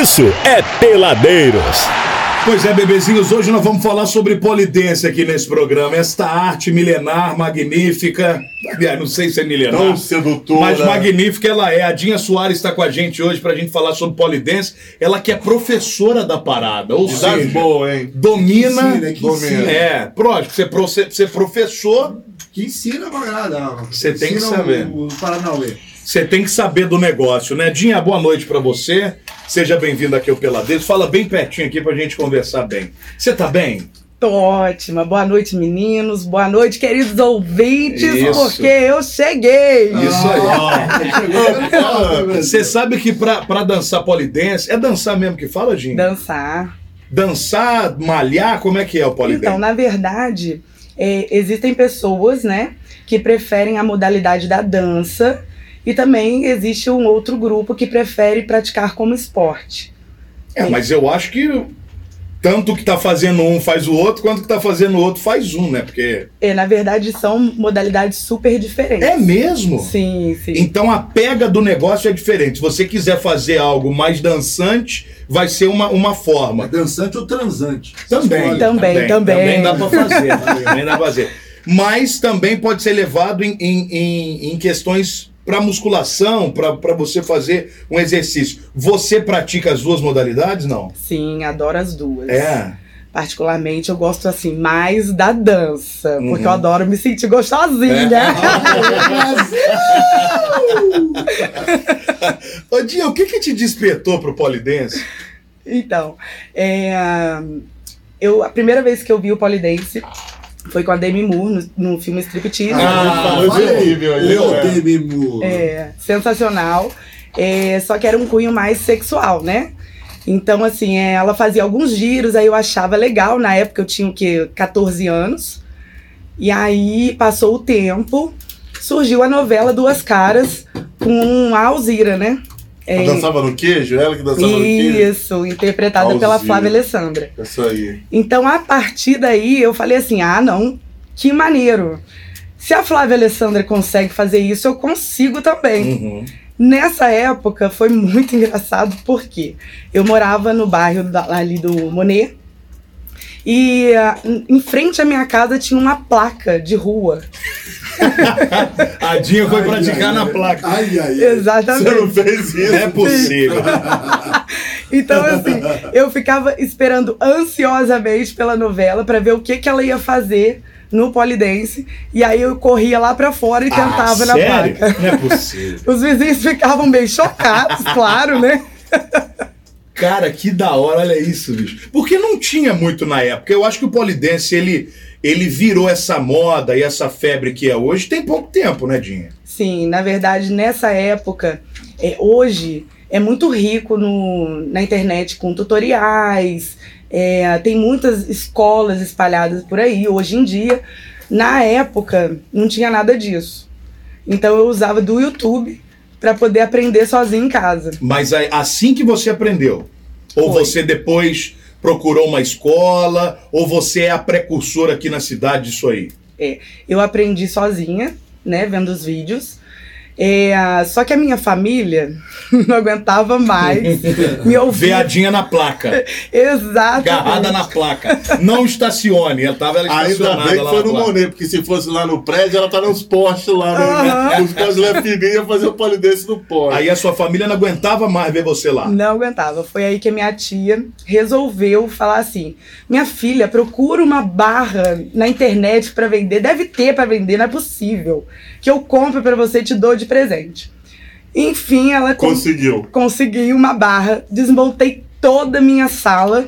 isso é Peladeiros. Pois é, bebezinhos, hoje nós vamos falar sobre polidense aqui nesse programa. Esta arte milenar, magnífica. Aliás, Não sei se é milenar. Tão sedutora. Mas magnífica ela é. A Dinha Soares está com a gente hoje pra gente falar sobre polidense. Ela que é professora da parada. Ou Das seja, boas, hein? domina. Que ensina, que domina. ensina. É, próximo, você, pro- você professor, Que ensina pra caramba. Você tem que saber. O, o Paranauê. Você tem que saber do negócio, né? Dinha, boa noite pra você. Seja bem-vindo aqui ao Peladeiros. Fala bem pertinho aqui pra gente conversar bem. Você tá bem? Tô ótima. Boa noite, meninos. Boa noite, queridos ouvintes, Isso. porque eu cheguei. Isso aí. Você sabe que pra, pra dançar polidense, é dançar mesmo que fala, Dinho? Dançar. Dançar, malhar, como é que é o polidense? Então, na verdade, é, existem pessoas, né, que preferem a modalidade da dança e também existe um outro grupo que prefere praticar como esporte. É, mas eu acho que tanto que tá fazendo um faz o outro, quanto que tá fazendo o outro faz um, né? Porque. É, na verdade, são modalidades super diferentes. É mesmo? Sim, sim. Então a pega do negócio é diferente. Se você quiser fazer algo mais dançante, vai ser uma, uma forma. Dançante ou transante? Também. Também, também. Também dá pra fazer. também dá pra fazer. Mas também pode ser levado em, em, em, em questões para musculação, para você fazer um exercício. Você pratica as duas modalidades? Não? Sim, adoro as duas. É. Particularmente, eu gosto assim mais da dança, Uhum. porque eu adoro me sentir gostosinha. Ô, Dinha, o que que te despertou pro polidense? Então, é, eu, a primeira vez que eu vi o polidense foi com a Demi Moore no, no filme Striptease. Ah, aí, Eu odeio Mimu. É, sensacional. É, só que era um cunho mais sexual, né? Então, assim, é, ela fazia alguns giros, aí eu achava legal. Na época eu tinha o quê? 14 anos. E aí passou o tempo, surgiu a novela Duas Caras com a Alzira, né? Ela dançava no queijo? Ela que dançava no queijo? Isso, interpretada pela. Flávia Alessandra. Isso aí. Então, a partir daí, eu falei assim: ah, não, que maneiro. Se a Flávia Alessandra consegue fazer isso, eu consigo também. Uhum. Nessa época foi muito engraçado porque eu morava no bairro da- ali do Monet e ah, em- frente à minha casa tinha uma placa de rua. A Dinha foi Ai, praticar ai, na ai. placa. Ai, ai, ai. Você não Exatamente. fez isso? Não é possível. Então, assim, eu ficava esperando ansiosamente pela novela pra ver o que, que ela ia fazer no polidense. E aí eu corria lá pra fora e tentava ah, na sério? placa. Não é possível. Os vizinhos ficavam meio chocados, claro, né? Cara, que da hora, olha isso, bicho. Porque não tinha muito na época. Eu acho que o polidense, ele, ele virou essa moda e essa febre que é hoje tem pouco tempo, né, Dinha? Sim, na verdade, nessa época, é, hoje é muito rico no, na internet com tutoriais, é, tem muitas escolas espalhadas por aí, hoje em dia. Na época, não tinha nada disso. Então eu usava do YouTube para poder aprender sozinho em casa. Mas assim que você aprendeu? Ou Foi. você depois procurou uma escola? Ou você é a precursora aqui na cidade disso aí? Eu aprendi sozinha, né, vendo os vídeos. É, só que a minha família não aguentava mais me ouvir. Ver a Dinha na placa. Exatamente. Agarrada na placa. Não estacione. Ela tava ela Ainda estacionada bem que lá foi no. Monet, porque se fosse lá no prédio, ela tá nos postes lá, né? Aham. Nos postes lá fininhos, ia fazer o polidense no poste. Aí a sua família não aguentava mais ver você lá. Não aguentava. Foi aí que a minha tia resolveu falar assim: minha filha, procura uma barra na internet pra vender. Deve ter pra vender, não é possível. Que eu compro pra você e te dou de presente. Enfim, ela con- Conseguiu. consegui uma barra, desmontei toda a minha sala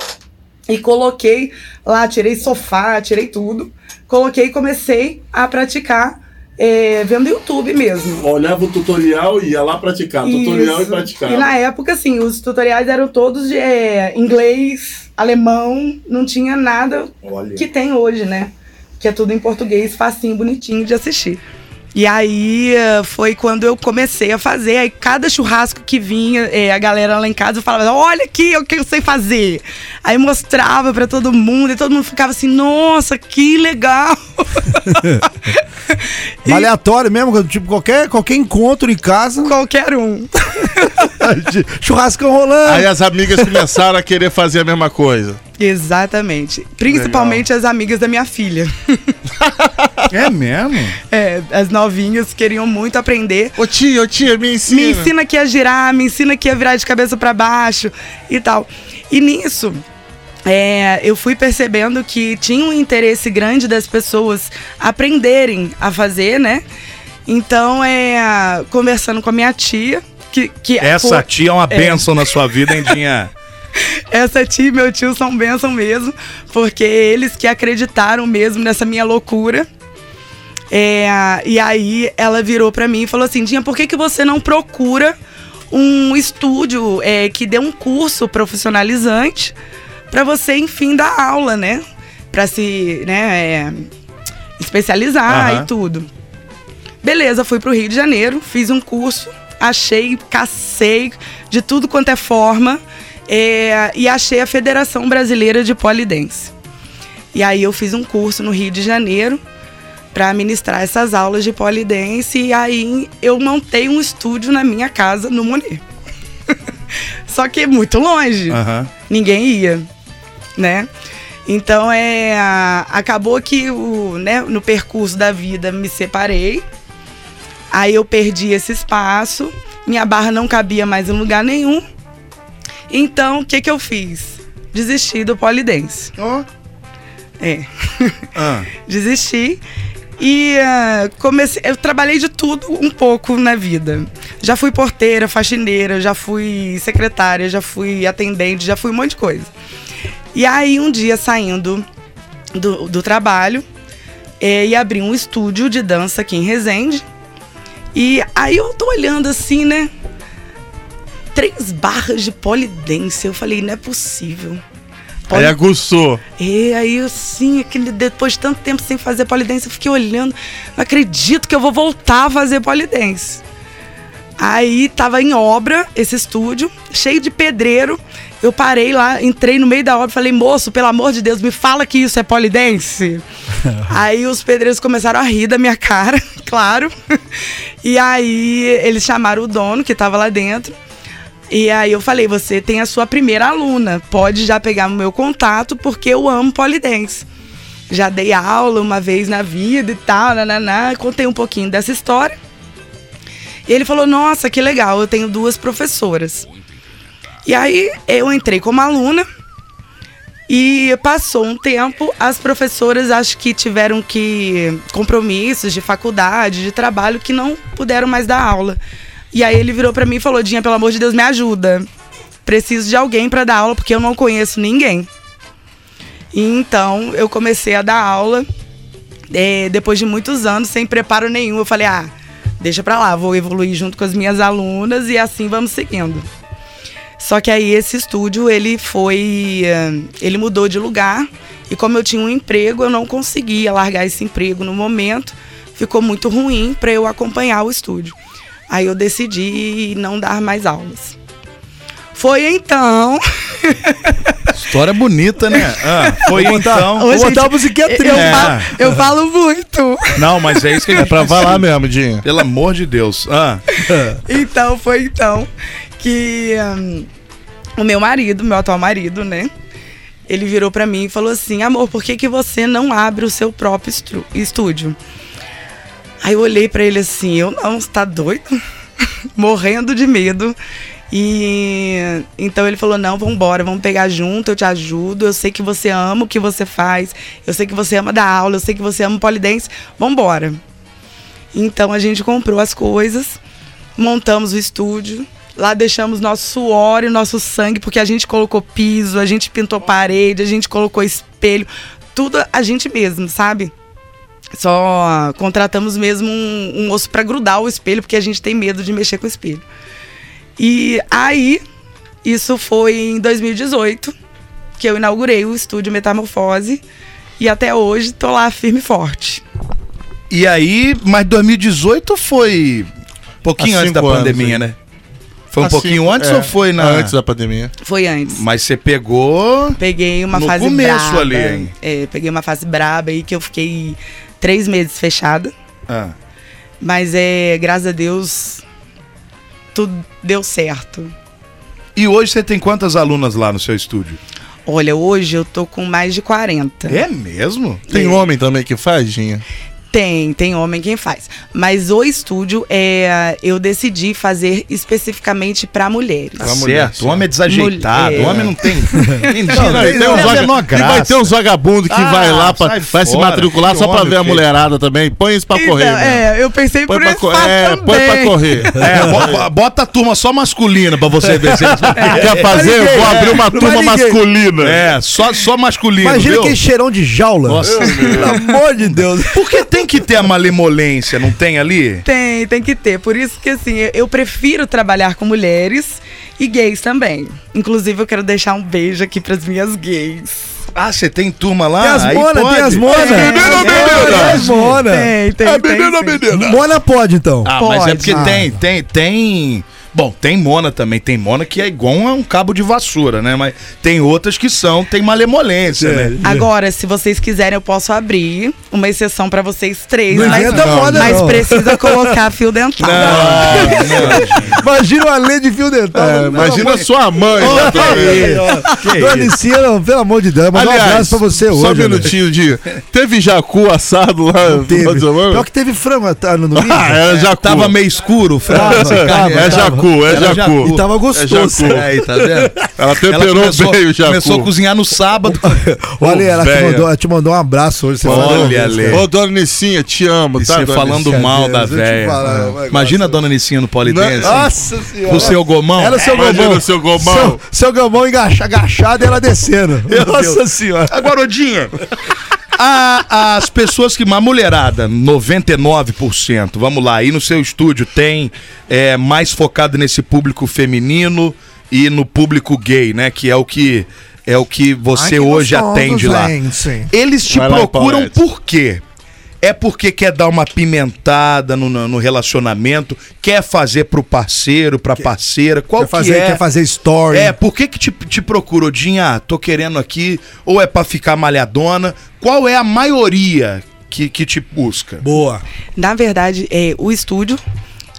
e coloquei lá, tirei sofá, tirei tudo. Coloquei e comecei a praticar é, vendo YouTube mesmo. Olhava o tutorial e ia lá praticar. Tutorial e Isso. praticava. E na época, assim, os tutoriais eram todos de é, inglês, alemão, não tinha nada Olha. que tem hoje, né? Que é tudo em português, facinho, bonitinho de assistir. E aí eh, foi quando eu comecei a fazer. Aí cada churrasco que vinha, eh, a galera lá em casa falava: Olha aqui o que eu sei fazer. Aí mostrava pra todo mundo e todo mundo ficava assim: Nossa, que legal. Aleatório mesmo, tipo, qualquer, qualquer encontro em casa. Qualquer um. de churrascão rolando. Aí as amigas começaram a querer fazer a mesma coisa. Exatamente. Principalmente as amigas da minha filha. É mesmo? É, as novinhas queriam muito aprender. Ô tia, ô tia, me ensina. Me ensina aqui a girar, me ensina aqui a virar de cabeça pra baixo e tal. E nisso, é, eu fui percebendo que tinha um interesse grande das pessoas aprenderem a fazer, né? Então, é, conversando com a minha tia, que, que Essa tia é uma bênção na sua vida, hein, Dinha? essa tia e meu tio são bênção mesmo, porque eles que acreditaram mesmo nessa minha loucura. É, e aí ela virou pra mim e falou assim: Dinha, por que, que você não procura um estúdio é, que dê um curso profissionalizante pra você, enfim, dar aula, né? Pra se né, é, especializar Aham. e tudo. Beleza, fui pro Rio de Janeiro, fiz um curso, achei, cacei de tudo quanto é forma é, e achei a Federação Brasileira de Polidense. E aí eu fiz um curso no Rio de Janeiro para ministrar essas aulas de polidense e aí eu montei um estúdio na minha casa no Monet. Só que muito longe Aham. ninguém ia, né? Então é acabou que o, né, no percurso da vida me separei. Aí eu perdi esse espaço, minha barra não cabia mais em lugar nenhum. Então, o que que eu fiz? Desisti do polidense. Ó. É. Ah. Desisti e ah, comecei. Eu trabalhei de tudo um pouco na vida. Já fui porteira, faxineira, já fui secretária, já fui atendente, já fui um monte de coisa. E aí, um dia saindo do, do trabalho, é, e abri um estúdio de dança aqui em Resende. E aí eu tô olhando assim, né? Três barras de polidense. Eu falei, não é possível. Aí aguçou. E aí, assim, aquele, depois de tanto tempo sem fazer polidense, eu fiquei olhando. Não acredito que eu vou voltar a fazer polidense. Aí tava em obra esse estúdio, cheio de pedreiro. Eu parei lá, entrei no meio da obra e falei, moço, pelo amor de Deus, me fala que isso é polidense. aí os pedreiros começaram a rir da minha cara, claro. E aí eles chamaram o dono que tava lá dentro. E aí eu falei, você tem a sua primeira aluna, pode já pegar o meu contato, porque eu amo polidense. Já dei aula uma vez na vida e tal, nananá, contei um pouquinho dessa história. E ele falou, nossa, que legal, eu tenho duas professoras. E aí eu entrei como aluna e passou um tempo, as professoras acho que tiveram que compromissos de faculdade, de trabalho que não puderam mais dar aula. E aí ele virou pra mim e falou: "Dinha, pelo amor de Deus, me ajuda. Preciso de alguém pra dar aula porque eu não conheço ninguém". E então eu comecei a dar aula é, depois de muitos anos sem preparo nenhum. Eu falei: "Ah, deixa pra lá, vou evoluir junto com as minhas alunas e assim vamos seguindo". Só que aí esse estúdio, ele foi. eh, Ele mudou de lugar. E como eu tinha um emprego, eu não conseguia largar esse emprego no momento. Ficou muito ruim para eu acompanhar o estúdio. Aí eu decidi não dar mais aulas. Foi então. História bonita, né? Ah, foi Vou botar- então. Vou botar uma musiquinha Eu, triste. É. falo, eu falo muito. Não, mas é isso que a É gente pra precisa. falar mesmo, Dinho. Pelo amor de Deus. Ah. Então, foi então que hum, o meu marido, meu atual marido, né? Ele virou pra mim e falou assim: amor, por que, que você não abre o seu próprio estúdio? Aí eu olhei pra ele assim: eu não, você tá doido? Morrendo de medo. E então ele falou: não, vambora, vamos pegar junto, eu te ajudo. Eu sei que você ama o que você faz, eu sei que você ama dar aula, eu sei que você ama polidense, vambora. Então a gente comprou as coisas, montamos o estúdio. Lá deixamos nosso suor e nosso sangue, porque a gente colocou piso, a gente pintou parede, a gente colocou espelho, tudo a gente mesmo, sabe? Só contratamos mesmo um, um osso para grudar o espelho, porque a gente tem medo de mexer com o espelho. E aí, isso foi em 2018, que eu inaugurei o estúdio Metamorfose. E até hoje tô lá firme e forte. E aí, mas 2018 foi um pouquinho antes da anos, pandemia, hein? né? Foi um Assim, pouquinho antes é, ou foi na. Antes da pandemia. Foi antes. Mas você pegou. Peguei uma No fase começo braba. ali, hein? É, peguei uma fase braba aí que eu fiquei três meses fechada. Ah. Mas é, graças a Deus, tudo deu certo. E hoje você tem quantas alunas lá no seu estúdio? Olha, hoje eu tô com mais de 40. É mesmo? Tem homem também que faz, Ginha? Tem, tem homem quem faz. Mas o estúdio é, eu decidi fazer especificamente para mulheres. Tá mulher certo. O homem é desajeitado. Mulher. O homem não tem. Não, não, tem uns é vaga- e vai ter uns vagabundos que Ah, vai lá, pra, sai vai se fora. matricular Que só pra homem, ver a que- mulherada também. Põe isso pra Então, correr. né? é, eu pensei Põe por pra, esse co- fato é, põe pra correr. É, bo- bota a turma só masculina pra você ver se eles Quer fazer? Vou é, abrir uma não turma masculina. É, só, só masculino. Imagina viu? aquele cheirão de jaula. Nossa, Pelo amor de Deus. Porque tem que ter a malemolência, não tem ali? Tem, tem que ter. Por isso que assim, eu- eu prefiro trabalhar com mulheres e gays também. Inclusive, eu quero deixar um beijo aqui pras minhas gays. Ah, você tem turma lá? Tem as pode. tem as monas. É, menino ou menina? Tem as monas. Tem, tem, É tem. menino ou menina? Mona pode, então. Ah, mas é Pode. porque Ah. tem, tem, tem. Bom, tem mona também. Tem mona que é igual a um cabo de vassoura, né? Mas tem outras que são, tem malemolência, É. né? Agora, se vocês quiserem, eu posso abrir uma exceção pra vocês três. Não mas inventa moda, mas não. precisa colocar fio dental. Imagina uma lei de fio dental. É, imagina amor- sua mãe. também. Dona Licina, pelo amor de Deus, mandar um abraço pra você hoje. só um né? minutinho de... Teve jacu assado lá no Teve. Pior que teve frango tá, no domingo. Ah, era jacu. Tava meio escuro o frango. Tava, tava. É tava. Jacu, é Era jacu. E tava gostoso. É jacu. Aí, tá vendo? Ela temperou Ela começou, bem o jacu. começou a cozinhar no sábado. Olha, ela te velha. mandou, ela te mandou um abraço hoje. Você Olha. Ale. Ô, dona Nicinha, te amo, E tá? você falando Nicinha? mal da vai, Imagina a dona Nicinha no polidense. Nossa senhora. Com o seu gomão. Era o seu Imagina gomão. o seu gomão. Seu, seu gomão engaxa- agachado e ela descendo. Nossa senhora. Agora, Odinha. A- as pessoas que. A mulherada, 99%, vamos lá, aí no seu estúdio tem é, mais focado nesse público feminino e no público gay, né? Que é o que é o que você Ai, que hoje gostoso, atende lá. Eles te Vai procuram por quê? É porque quer dar uma pimentada no, no- relacionamento, quer fazer pro parceiro, pra parceira, qual Quer fazer, que é? quer fazer story. É, por que que te, te procura, Odinha? Ah, tô querendo aqui, ou é pra ficar malhadona? Qual é a maioria que, que te busca? Boa. Na verdade, é, o estúdio,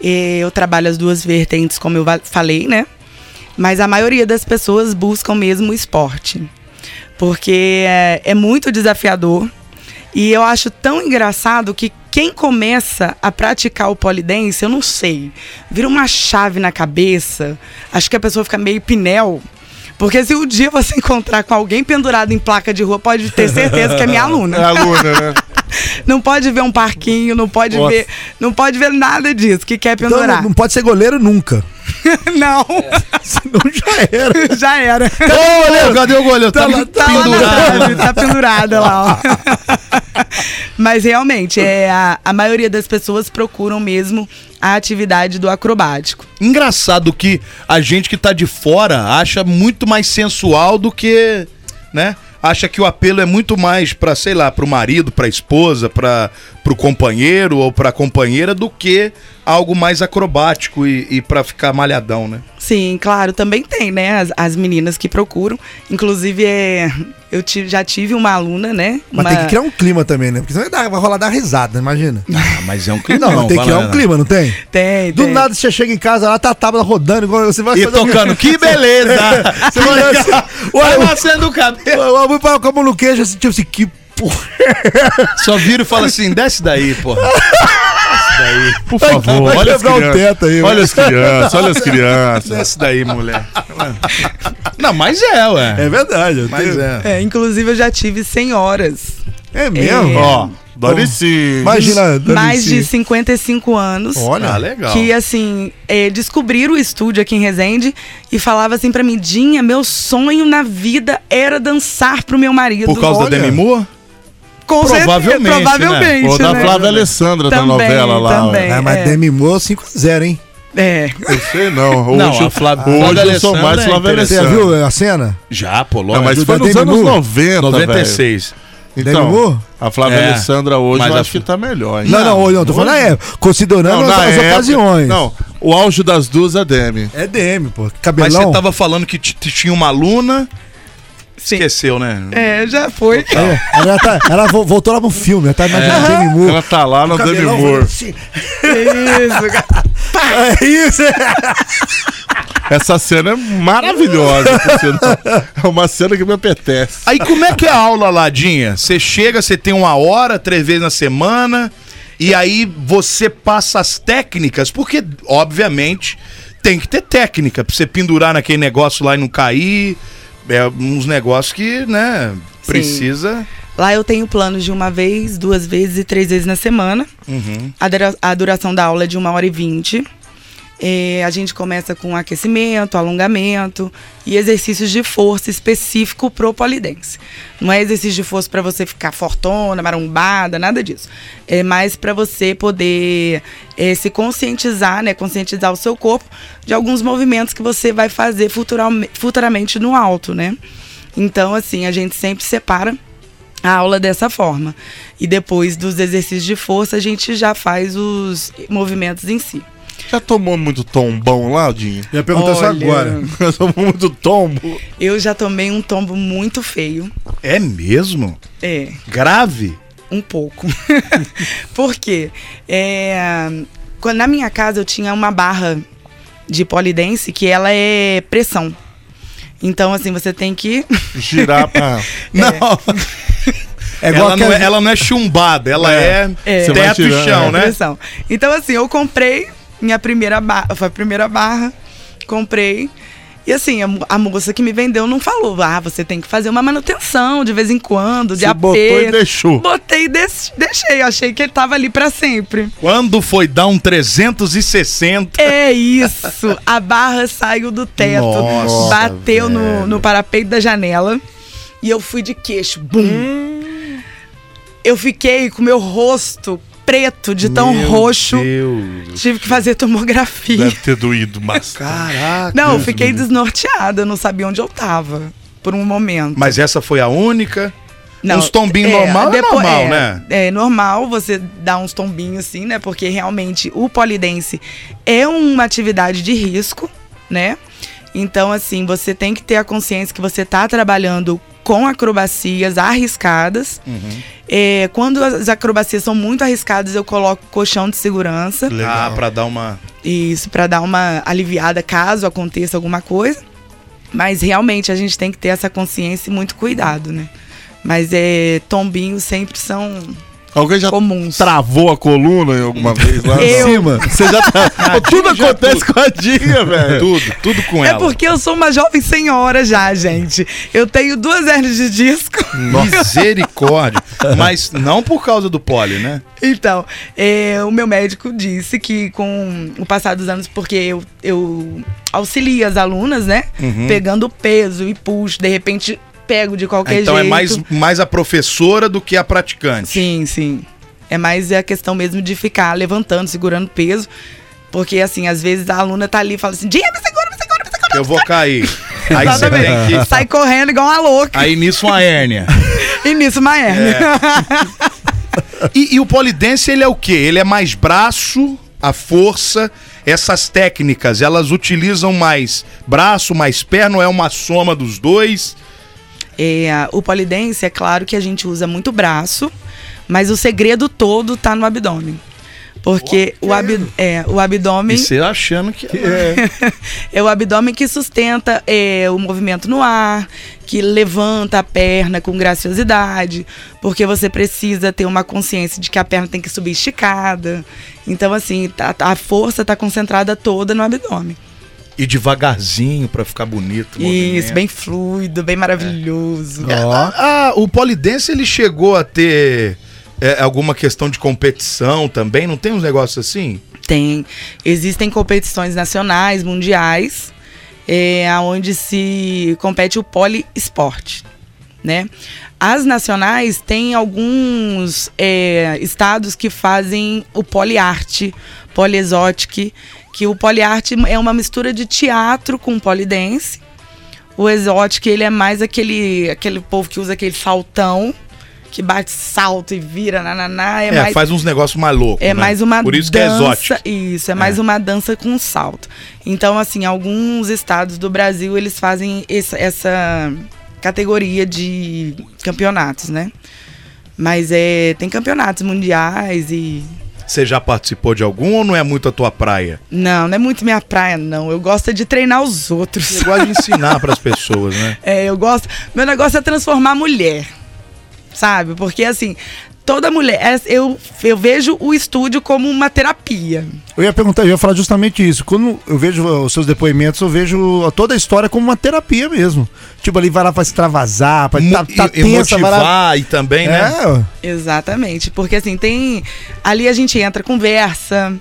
é, eu trabalho as duas vertentes, como eu falei, né? Mas a maioria das pessoas buscam mesmo o esporte. Porque é, é muito desafiador. E eu acho tão engraçado que quem começa a praticar o polidense, eu não sei, vira uma chave na cabeça. Acho que a pessoa fica meio pinel. Porque se um dia você encontrar com alguém pendurado em placa de rua, pode ter certeza que é minha aluna. É aluna, né? Não pode ver um parquinho, não pode Nossa. ver, não pode ver nada disso que quer Então pendurar. não, não pode ser goleiro nunca. não, Senão já era. já era. Ô, goleiro, cadê o goleiro? Tá, Tá na pendurado. tá pendurada lá, ó. Mas realmente, é, a, a maioria das pessoas procuram mesmo a atividade do acrobático. Engraçado que a gente que tá de fora acha muito mais sensual do que, né? Acha que o apelo é muito mais pra, sei lá, pro marido, pra esposa, pra, pro companheiro ou pra companheira do que algo mais acrobático e, e para ficar malhadão, né? Sim, claro, também tem, né? As, as meninas que procuram. Inclusive, é, eu ti- já tive uma aluna, né? Mas uma- tem que criar um clima também, né? Porque senão vai, dar, vai rolar dar risada, imagina. Ah, mas é um clima. Não, tem que criar um clima, não tem? Tem, Do tem. nada você chega em casa lá, tá a tábua rodando, igual você vai E um- tocando, que beleza! Você vai Vai o cabelo. eu vou para com a mão no queijo, assim, tipo assim, que Só vira e fala assim: desce daí, porra. Desce daí. Por favor, vai olha as aí, olha vai. as crianças, olha as crianças. Desce daí, mulher. Não, mas é, ué. É verdade. Mas tenho- é. É, inclusive, eu já tive senhoras. É mesmo? É. Ó, Doricinho. Imagina, Dona mais de Lucia. 55 anos. Olha, Ah, legal. Que, assim, é, descobriram o estúdio aqui em Resende e falava assim pra mim, Dinha, meu sonho na vida era dançar pro meu marido. Por causa Olha. da Demi Moore? Com certeza, provavelmente, né? provavelmente, Ou da né? Flávia Alessandra da Também, novela lá. também. É, mas é. Demi Moore 5x0, hein? É. Eu sei não. Hoje, Não, a Flávia- hoje Flávia eu sou Alessandra mais é Flávia Você já Alessandra. viu a cena? Já, pô, Não, lógico. mas foi da nos Demi anos Moore? 90, 96. velho. Demi Moore? Então, a Flávia É. Alessandra hoje Mas eu a- acho que tá melhor. hein? Não, não, não, tô falando na época. Considerando Não, as, as época- ocasiões. Não, o auge das duas é Demi. É DM, pô. Mas Cabelão. você tava falando que tinha uma aluna Sim. Esqueceu, né? É, já foi. É, ela, tá- ela vo- voltou lá no filme, ela tá imaginando Demi Moore. Ela tá lá no Demi Moore. assim. Isso, cara. É isso, é. Essa cena é maravilhosa. É uma cena que me apetece. Aí como é que é a aula, Ladinha? Você chega, você tem uma hora, três vezes na semana, e aí você passa as técnicas, porque, obviamente, tem que ter técnica pra você pendurar naquele negócio lá e não cair. É uns negócios que, né, precisa. Lá eu tenho planos de uma vez, duas vezes e três vezes na semana. Uhum. A, dura- a duração da aula é de uma hora e vinte. É, a gente começa com aquecimento, alongamento e exercícios de força específico pro polidense. Não é exercício de força para você ficar fortona, marombada, nada disso. É mais para você poder é, se conscientizar, né, conscientizar o seu corpo de alguns movimentos que você vai fazer futuramente no alto, né? Então, assim, a gente sempre separa a aula dessa forma. E depois dos exercícios de força, a gente já faz os movimentos em si. Já tomou muito tombão lá, Dinho? Eu ia perguntar isso Olha, agora. Já tomou muito tombo? Eu já tomei um tombo muito feio. É mesmo? É, Grave? um pouco. Por quê? É, quando- na minha casa eu tinha uma barra de polidense que ela é pressão. Então, assim, você tem que. Girar pra. Não. É igual ela, não é, ela não é chumbada, ela é, É. Vai teto e chão, É né? pressão. Então, assim, eu comprei minha primeira barra. Foi a primeira barra. Comprei. E assim, a, a moça que me vendeu não falou, ah, você tem que fazer uma manutenção de vez em quando, de Você aperto. botou e deixou. Botei e des- deixei. Achei que ele tava ali pra sempre. Quando foi dar um 360? É isso. A barra saiu do teto, Nossa, bateu no, velho. no parapeito da janela e eu fui de queixo. Bum! Eu fiquei com meu rosto preto de tão Meu roxo. Deus. Tive que fazer tomografia. Deve ter doído, mas. Caraca. Não, eu fiquei desnorteada, eu não sabia onde eu tava. Por um momento. Mas essa foi a única? Não, uns tombinhos normal é normal, é, né? É normal você dar uns tombinhos assim, né? Porque realmente o polidense é uma atividade de risco, né? Então, assim, você tem que ter a consciência que você está trabalhando com acrobacias arriscadas. Uhum. É, quando as acrobacias são muito arriscadas, eu coloco colchão de segurança. Ah, pra dar uma. Isso, para dar uma aliviada caso aconteça alguma coisa. Mas realmente a gente tem que ter essa consciência e muito cuidado, né? Mas é, tombinhos sempre são Alguém já comuns. travou a coluna em alguma vez lá? Eu. Cima. Você já tá. tudo já acontece com a Dinha, velho. Tudo, tudo com É ela. porque eu sou uma jovem senhora já, gente. Eu tenho duas hernias de disco. Misericórdia. Mas não por causa do pole, né? Então, é, o meu médico disse que com o passar dos anos, porque eu, eu auxilio as alunas, né? Uhum. Pegando peso e puxo, de repente pego de qualquer então jeito. é mais, mais a professora do que a praticante. Sim, sim. É mais a questão mesmo de ficar levantando, segurando peso. Porque, assim, às vezes a aluna tá ali e fala assim: Dia, me segura, me segura, me segura. Eu vou cair. Aí você Exatamente. tem que. Sai correndo igual uma louca. Aí nisso uma hérnia. E nisso, uma hérnia. E, e o polidense, ele é o quê? Ele é mais braço, a força, essas técnicas, elas utilizam mais braço, mais perna, ou é uma soma dos dois? É, o polidense, é claro que a gente usa muito braço, mas o segredo todo tá no abdômen. Porque o, ab, é, o abdômen E você achando que é. é o abdômen que sustenta é, o movimento no ar, que levanta a perna com graciosidade, porque você precisa ter uma consciência de que a perna tem que subir esticada. Então, assim, tá- a força está concentrada toda no abdômen. E devagarzinho pra ficar bonito. o Isso, movimento. bem fluido, bem maravilhoso. Ó. Ah, o polidense ele chegou a ter é, alguma questão de competição também? Não tem uns negócios assim? Tem. Existem competições nacionais, mundiais, é, onde se compete o poliesporte, né? As nacionais têm alguns é, estados que fazem o poliarte, poliexotic, que o poliarte é uma mistura de teatro com polidense. O exótico, ele é mais aquele, aquele povo que usa aquele saltão, que bate salto e vira, nananá. É, É, mais faz uns negócios mais loucos. é né? mais uma Por isso dança. que é exótico. Isso, é mais É. uma dança com salto. Então, assim, alguns estados do Brasil eles fazem essa, essa, categoria de campeonatos, né? Mas é, tem campeonatos mundiais e. Você já participou de algum ou não é muito a tua praia? Não, não é muito minha praia, não. Eu gosto é de treinar os outros. Você gosta de ensinar pras pessoas, né? É, eu gosto. Meu negócio é transformar a mulher. Sabe? Porque assim, toda mulher. é- Eu, eu vejo o estúdio como uma terapia. Eu ia perguntar, eu ia falar justamente isso. Quando eu vejo os seus depoimentos, eu vejo toda a história como uma terapia mesmo. Tipo, ali vai lá pra extravasar, pra tá, tá e, e tensa, vai lá. motivar e também, né? É, Exatamente. Porque assim, tem. Ali a gente entra, conversa.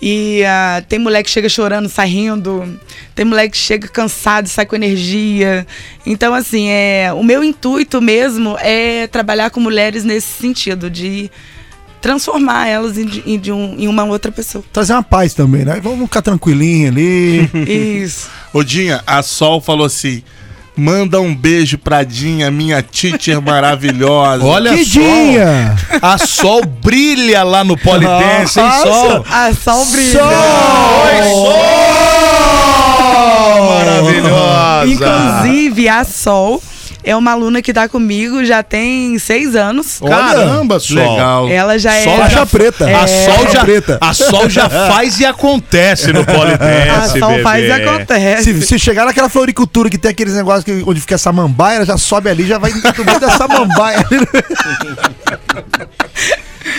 E ah, tem mulher que chega chorando, sai rindo. Tem mulher que chega cansado, sai com energia. Então, assim, é, o meu intuito mesmo é trabalhar com mulheres nesse sentido, de transformar elas em, em de um- em uma outra pessoa. trazer uma paz também, né? Vamos ficar tranquilinho ali. Isso. Odinha, a Sol falou assim: manda um beijo pra Dinha, minha teacher maravilhosa. Olha só. Quidinha! A Sol brilha lá no Polidense, hein, Sol? A sol brilha. Maravilhosa. Inclusive, a Sol é uma aluna que tá comigo já tem seis anos. Caramba, Sol. Legal. Ela já Sol é. Faixa preta. A, É. Sol já, preta. a Sol já faz e acontece no A Polidense, Sol bebê. faz e acontece. Se, se chegar naquela floricultura que tem aqueles negócios que, onde fica essa samambaia, ela já sobe ali, já vai no meio da samambaia.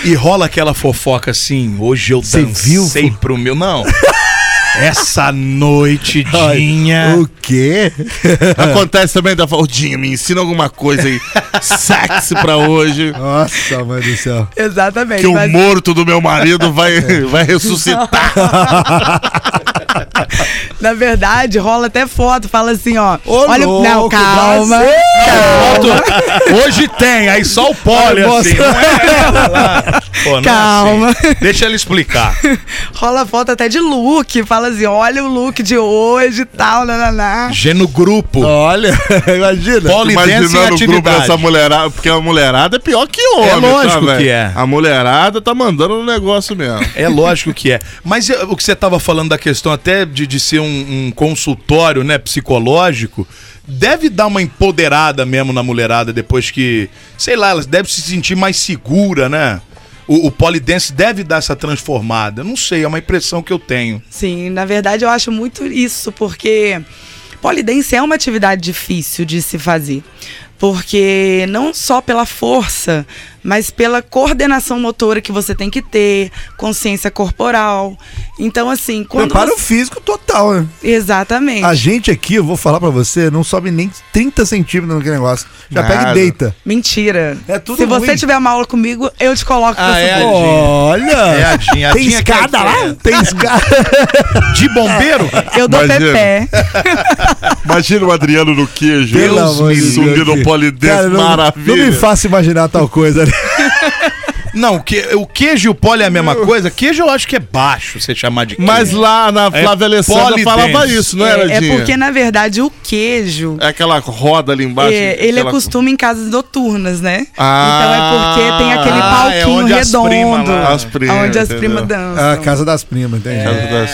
E rola aquela fofoca assim, hoje eu Cê viu, dancei fo- pro meu... Não. Essa noite, Dinha... o quê? Acontece também da Odinha, me ensina alguma coisa aí sexy pra hoje. Nossa, mãe do céu. Exatamente. Que o mas- morto do meu marido vai, vai ressuscitar. Na verdade, rola até foto, fala assim, ó. Ô, olha, não, louco, calma. Brasil! Foto- Hoje tem, aí só o pole assim. Não é ela lá. Pô, não é Calma. assim. Deixa ela explicar. Rola foto até de look, fala assim, olha o look de hoje e tal, nananá. Geno Grupo. Olha, imagina. Imaginando o grupo atividade. dessa mulherada, porque a mulherada é pior que homem. É lógico tá, que é. A mulherada tá mandando no negócio mesmo. É lógico que é. Mas é, o que você estava falando da questão até de, de ser um, um consultório né, psicológico, deve dar uma empoderada mesmo na mulherada depois que, sei lá, elas devem se sentir mais segura, né? O, o polidense deve dar essa transformada. Não sei, é uma impressão que eu tenho. Sim, na verdade eu acho muito isso, porque polidense é uma atividade difícil de se fazer. Porque não só pela força, mas pela coordenação motora que você tem que ter, consciência corporal. Então, assim, quando. Preparo você- físico total, né? Exatamente. A gente aqui, eu vou falar pra você, não sobe nem 30 centímetros naquele negócio. Já pega Nada. e deita. Mentira. É tudo Se você ruim. tiver uma aula comigo, eu te coloco pra Ah, é? Olha! É a Dinha. A Tem Dinha é escada lá? diferente. Tem escada. De bombeiro? Eu dou Imagina. pé. Imagina o Adriano no queijo. Pelo Deus me subir no polidense, maravilha. não me faça imaginar tal coisa. né? Não, que, o queijo e o pole é a mesma coisa. Queijo eu acho que é baixo você chamar de queijo. Mas lá na É Flávia Alessandra polidense. falava isso, não era, É, é porque, na verdade, o queijo. É aquela roda ali embaixo. É, ele é aquela- costume em casas noturnas, né? Ah, então é porque tem aquele ah, é palquinho onde as primas redondo. lá- As primas, onde as primas dançam. A casa das primas, entende? Casa das.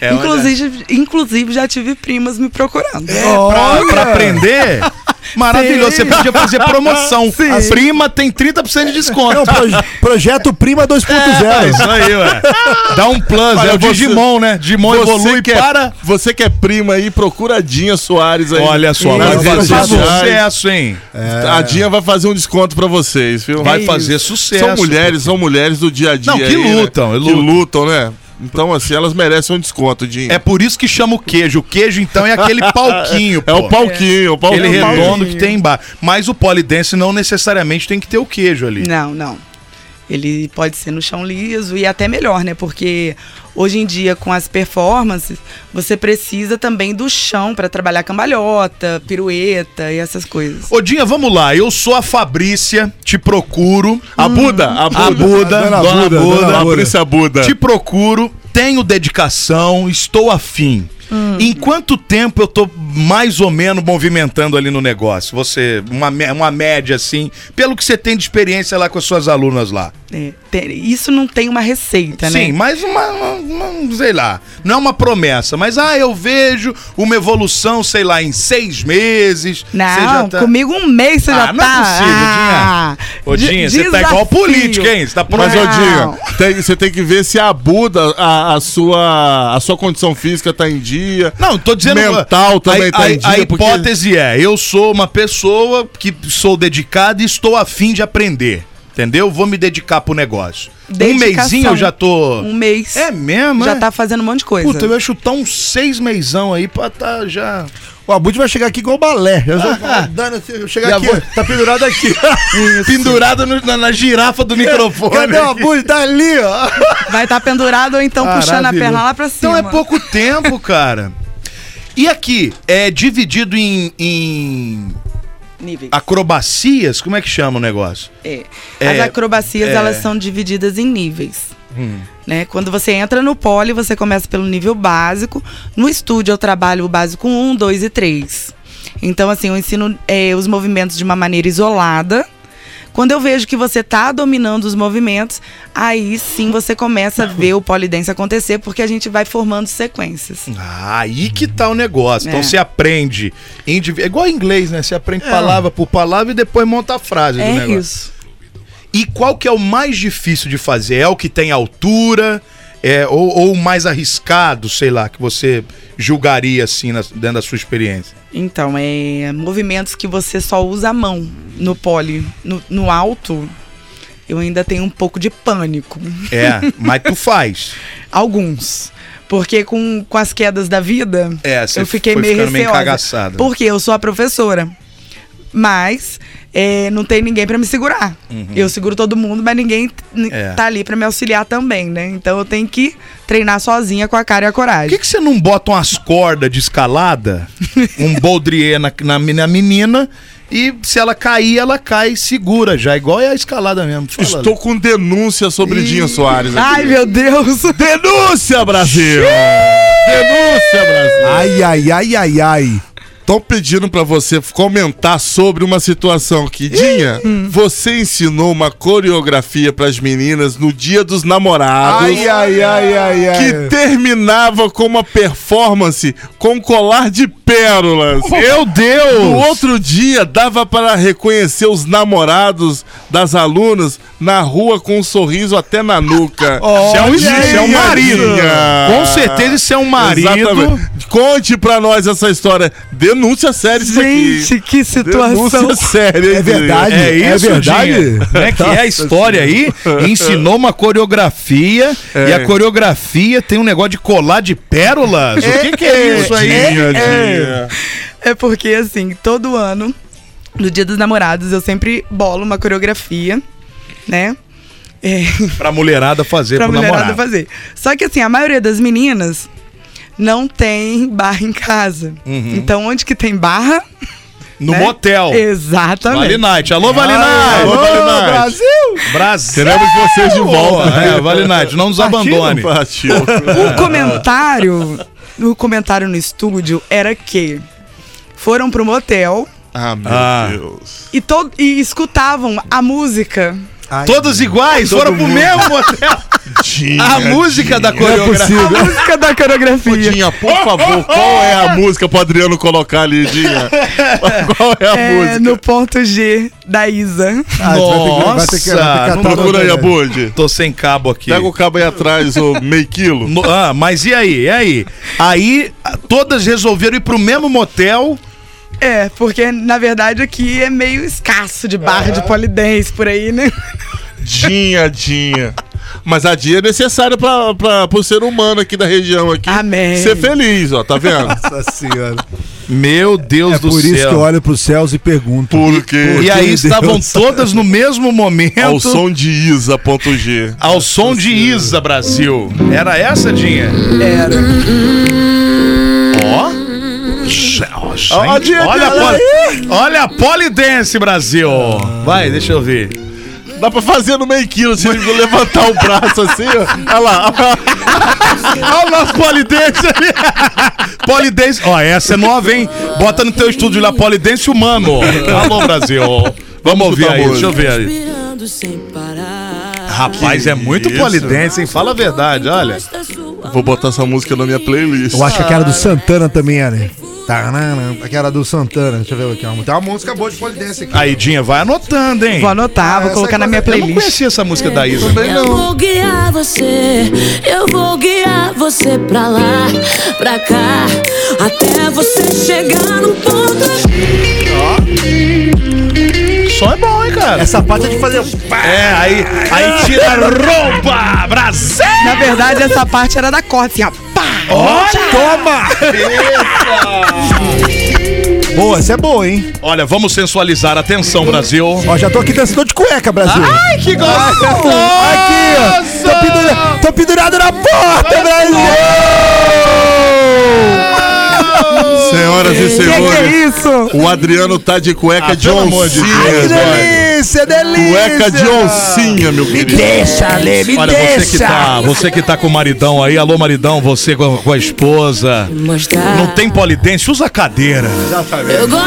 É onde- inclusive, inclusive, já tive primas me procurando. É, pra, pra aprender. Maravilhoso. Você podia fazer promoção. A prima tem 30% de desconto. É um proje- projeto Prima 2.0. É isso aí, ué. Dá um plus. Olha, é o você- Digimon, né? Digimon evolui que é, para. Você que é prima aí, procura a Dinha Soares aí. Olha só, vai fazer sucesso, hein? A Dinha vai fazer um desconto pra vocês, viu? Vai É fazer sucesso. São mulheres, são mulheres do dia a dia. Não, que aí, né? lutam, Que lutam. lutam, né? Então, assim, elas merecem um desconto, Dinha. É por isso que chama o queijo. O queijo, então, é aquele palquinho. É o palquinho, o palquinho. Aquele É o redondo palquinho. que tem embaixo. Mas o polidense não necessariamente tem que ter o queijo ali. Não, não. Ele pode ser no chão liso e até melhor, né? Porque hoje em dia, com as performances, você precisa também do chão para trabalhar cambalhota, pirueta e essas coisas. Ô, Dinha, vamos lá. Eu sou a Fabrícia, te procuro. A Buda, a Buda. A Buda, Dona Buda, Buda. Dona A Buda. Patrícia Buda. Te procuro, tenho dedicação, estou afim. Em quanto tempo eu tô mais ou menos movimentando ali no negócio? Você, uma, uma média assim, pelo que você tem de experiência lá com as suas alunas lá. É, isso não tem uma receita, né? Sim, mas uma, uma- uma- sei lá, não é uma promessa, mas ah, eu vejo uma evolução, sei lá, em seis meses. você já Não, tá- comigo um mês você Ah, já não é tá. possível, Dinha. Ô, de- Dinha, você tá igual política, hein? Você tá Mas, pronto. ô Não. Dinha, tem- você tem que ver se a Buda, a, a sua, a sua condição física tá em dia. Não, tô dizendo. Mental também a, tá a, em dia, a porque- hipótese é: eu sou uma pessoa que sou dedicada e estou afim de aprender. Entendeu? Vou me dedicar pro negócio. Um Dedicação. mêsinho eu já tô. Um mês. É mesmo, Já é? tá fazendo um monte de coisa. Puta, eu ia chutar uns seis meizão aí pra tá já. O Abud vai chegar aqui igual balé. Eu já dando assim, eu chegar aqui, vou- tá pendurado aqui. Pendurado no- na, na girafa do microfone. Cadê o Abud? Tá ali, ó. Vai estar pendurado ou então puxando a perna lá pra Então cima. é pouco tempo, cara. E aqui, é dividido em, em Níveis. acrobacias? Como é que chama o negócio? É. É, As acrobacias, é. elas são divididas em níveis. Hum. Né? Quando você entra no pole, você começa pelo nível básico. No estúdio, eu trabalho o básico 1, 2 e 3. Então, assim, eu ensino é, os movimentos de uma maneira isolada. Quando eu vejo que você tá dominando os movimentos, aí sim você começa a ver o polidense acontecer, porque a gente vai formando sequências. Ah, aí que tá o negócio. Então É. você aprende. indivi- É igual inglês, né? Você aprende palavra por palavra e depois monta a frase do É negócio. isso. E qual que é o mais difícil de fazer? É o que tem altura? É, ou, ou o mais arriscado, sei lá, que você julgaria assim na- dentro da sua experiência? Então, é movimentos que você só usa a mão no pole. No, no alto, eu ainda tenho um pouco de pânico. É, mas tu faz. Alguns. Porque com, com as quedas da vida, É, eu fiquei foi meio meio receosa. encagaçada. Porque eu sou a professora. Mas é, não tem ninguém pra me segurar. Eu seguro todo mundo, mas ninguém Uhum. É. tá ali pra me auxiliar também, né? Então eu tenho que treinar sozinha com a cara e a Por coragem. que, que você não bota umas cordas de escalada, um boldrier na, na, na menina, e se ela cair, ela cai segura já, igual é a escalada mesmo. Fala, Estou com denúncia sobre Dinho Soares aqui. Ai, meu Deus! Denúncia, Brasil! Denúncia, Brasil! Ai, ai, ai, ai, ai. Estão pedindo pra você comentar sobre uma situação que, Dinha, você ensinou uma coreografia pras meninas no dia dos namorados. Ai, ai, ai, ai, ai. Que terminava com uma performance com colar de pérolas. Meu Deus! No outro dia, dava para reconhecer os namorados das alunas na rua com um sorriso até na nuca. Isso é um, isso é um marido. Com certeza isso é um marido. Exatamente. Conte pra nós essa história. Denúncia séria isso daqui. Gente, que situação! Denúncia séria. hein, É verdade? Dinha? É isso, É verdade? É que é a história aí? Ensinou uma coreografia e a coreografia tem um negócio de colar de pérolas. o que, que é isso aí? Dinha. É porque, assim, todo ano, no dia dos namorados, eu sempre bolo uma coreografia, né? É, Pra mulherada fazer pra pro mulherada namorado. fazer. Só que, assim, a maioria das meninas não tem barra em casa. Uhum. Então, onde que tem barra? No né? motel. Exatamente. Vale Night. Alô, Vale Night. Alô, Vale Night. Brasil. Brasil. Queremos vocês de volta. É, Vale Night. Não nos abandone. Partiu. O comentário, o comentário no estúdio era que foram pro motel Ah, meu Ah. Deus. e, to e escutavam a música. Todos iguais? Todo Foram pro mundo. mesmo motel? Dinha, A música da é coreografia. A música da coreografia. Dinha, por favor, qual é a música pro Adriano colocar ali, Dinha? Qual é a É, música? no ponto G da Isa. Ah, que- que- que Nossa, catar Procura aí, no- Abud. Tô sem cabo aqui. Pega o cabo aí atrás, o meio quilo. No- ah, mas e aí? E aí? Aí todas resolveram ir pro mesmo motel. É, porque na verdade aqui é meio escasso de barra de polidense por aí, né? Dinha, Dinha. Mas a Dinha é necessária pra, pra, pro ser humano aqui da região aqui. Amém. Ser feliz, ó, tá vendo? Nossa senhora. Meu Deus É do por céu. isso que eu olho pros céus e pergunto. Porque E aí Deus. estavam todas no mesmo momento. ao som de Isa.g. ao som de Isa Brasil. Era essa, Dinha? Era. Ó. Olha, a poli... olha a Polidense Brasil. Vai, deixa eu ver. Dá pra fazer no meio quilo, se ele levantar o braço assim, ó. Olha lá. Olha o nosso polidense ali. Polidense. Ó, essa é nova, hein? Bota no teu estúdio lá, Polidense Humano. Alô, Brasil. Vamos ouvir aí, deixa eu ver aí. Respirando sem parar. Rapaz, é muito isso? polidense, hein? Fala a verdade, olha. Vou botar essa música na minha playlist. Eu acho que aquela do Santana também era. Tararara, Aquela do Santana. Deixa eu ver aqui. ó. Tem uma música boa de polidense aqui. Aí, Dinha, vai anotando, hein? Vou anotar, vou essa colocar na minha Eu não playlist. conhecia essa música da Isa. Eu vou guiar você, eu vou guiar você pra lá, pra cá, até você chegar no ponto. Som é bom, hein, cara? Essa parte é de fazer. É, aí, aí tira a roupa, Brasil! Na verdade, essa parte era da corda, assim, ó. Pá! Toma! boa, essa é boa, hein? Olha, vamos sensualizar. Atenção, Brasil. Ó, já tô aqui dançando de cueca, Brasil. Ai, que gostoso! Aqui, ó. Tô, pendura- tô pendurado na porta, Brasil! Senhoras e Que que é senhores, isso? o Adriano tá de cueca Ah, de de oncinha, velho. delícia, delícia! Cueca de oncinha, meu Me querido. deixa, Ale, me Olha, deixa! você que tá, você que tá com o maridão aí, alô maridão, você com, com a esposa. Mostrar. Não tem polidense, usa a cadeira.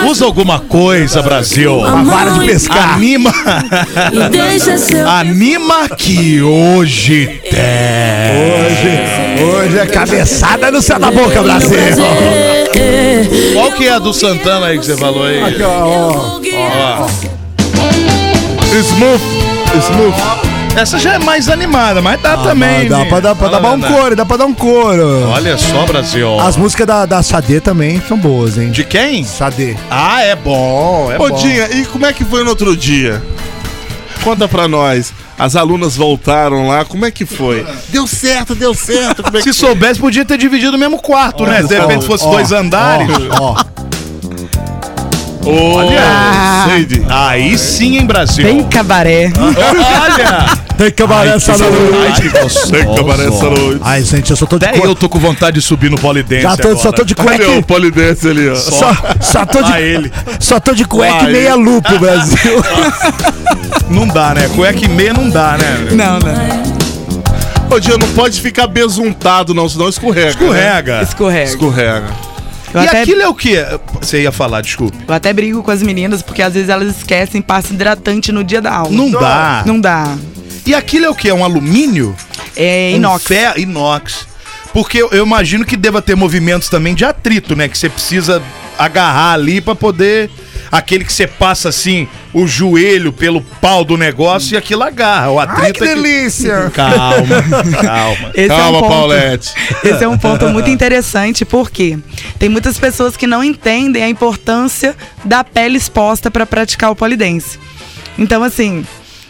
Usa alguma coisa, Brasil. Uma vara de pescar. Anima. deixa seu. Anima que hoje tem. Hoje, hoje é cabeçada no céu da boca, Brasil! Qual que é a do Santana aí que você falou aí? Aqui, ó, ó. Ó. Smooth, smooth. Essa já é mais animada, mas dá também. dá né? pra, dá pra dar um coro, dá pra dar um coro. Olha só, Brasil. As músicas da, da Sade também são boas, hein? De quem? Sade. Ah, é bom, é Ô, bom. Dinha, e como é que foi no outro dia? Conta pra nós. As alunas voltaram lá, como é que foi? Deu certo, deu certo. Como é que Se soubesse, podia ter dividido o mesmo quarto, né? De repente fosse Ó, dois andares. Olha. Aí sim, hein, Brasil? Bem cabaré. Olha! Tem cabaré essa noite. Ai, que que aparece essa noite. Ai, gente, eu só tô de Até eu cueca. tô com vontade de subir no polidense Já tô, agora. só tô de Olha o cueca. polidense ali, ó. Só, só tô de, ele. só tô de cueca e meia lupo, Brasil. Não dá, né? Cueca e meia não dá, né? Não, não. Ô, Dinha, não pode ficar besuntado, não, senão escorrega. né? Escorrega. Escorrega. Escorrega. Eu E até, aquilo é o quê? Você ia falar, desculpe. eu até brigo com as meninas, porque às vezes elas esquecem pasta hidratante no dia da aula. Não dá. Não dá. E aquilo é o quê? É um alumínio? É Um inox. ferro, inox. Porque eu, eu imagino que deva ter movimentos também de atrito, né? Que você precisa agarrar ali pra poder. Aquele que você passa assim, o joelho pelo pau do negócio e aquilo agarra. O atrito Ai, que é que- delícia. Calma, calma. Esse é Calma, um ponto, Paulette. Esse é um ponto muito interessante, porque tem muitas pessoas que não entendem a importância da pele exposta para praticar o polidense. Então, assim,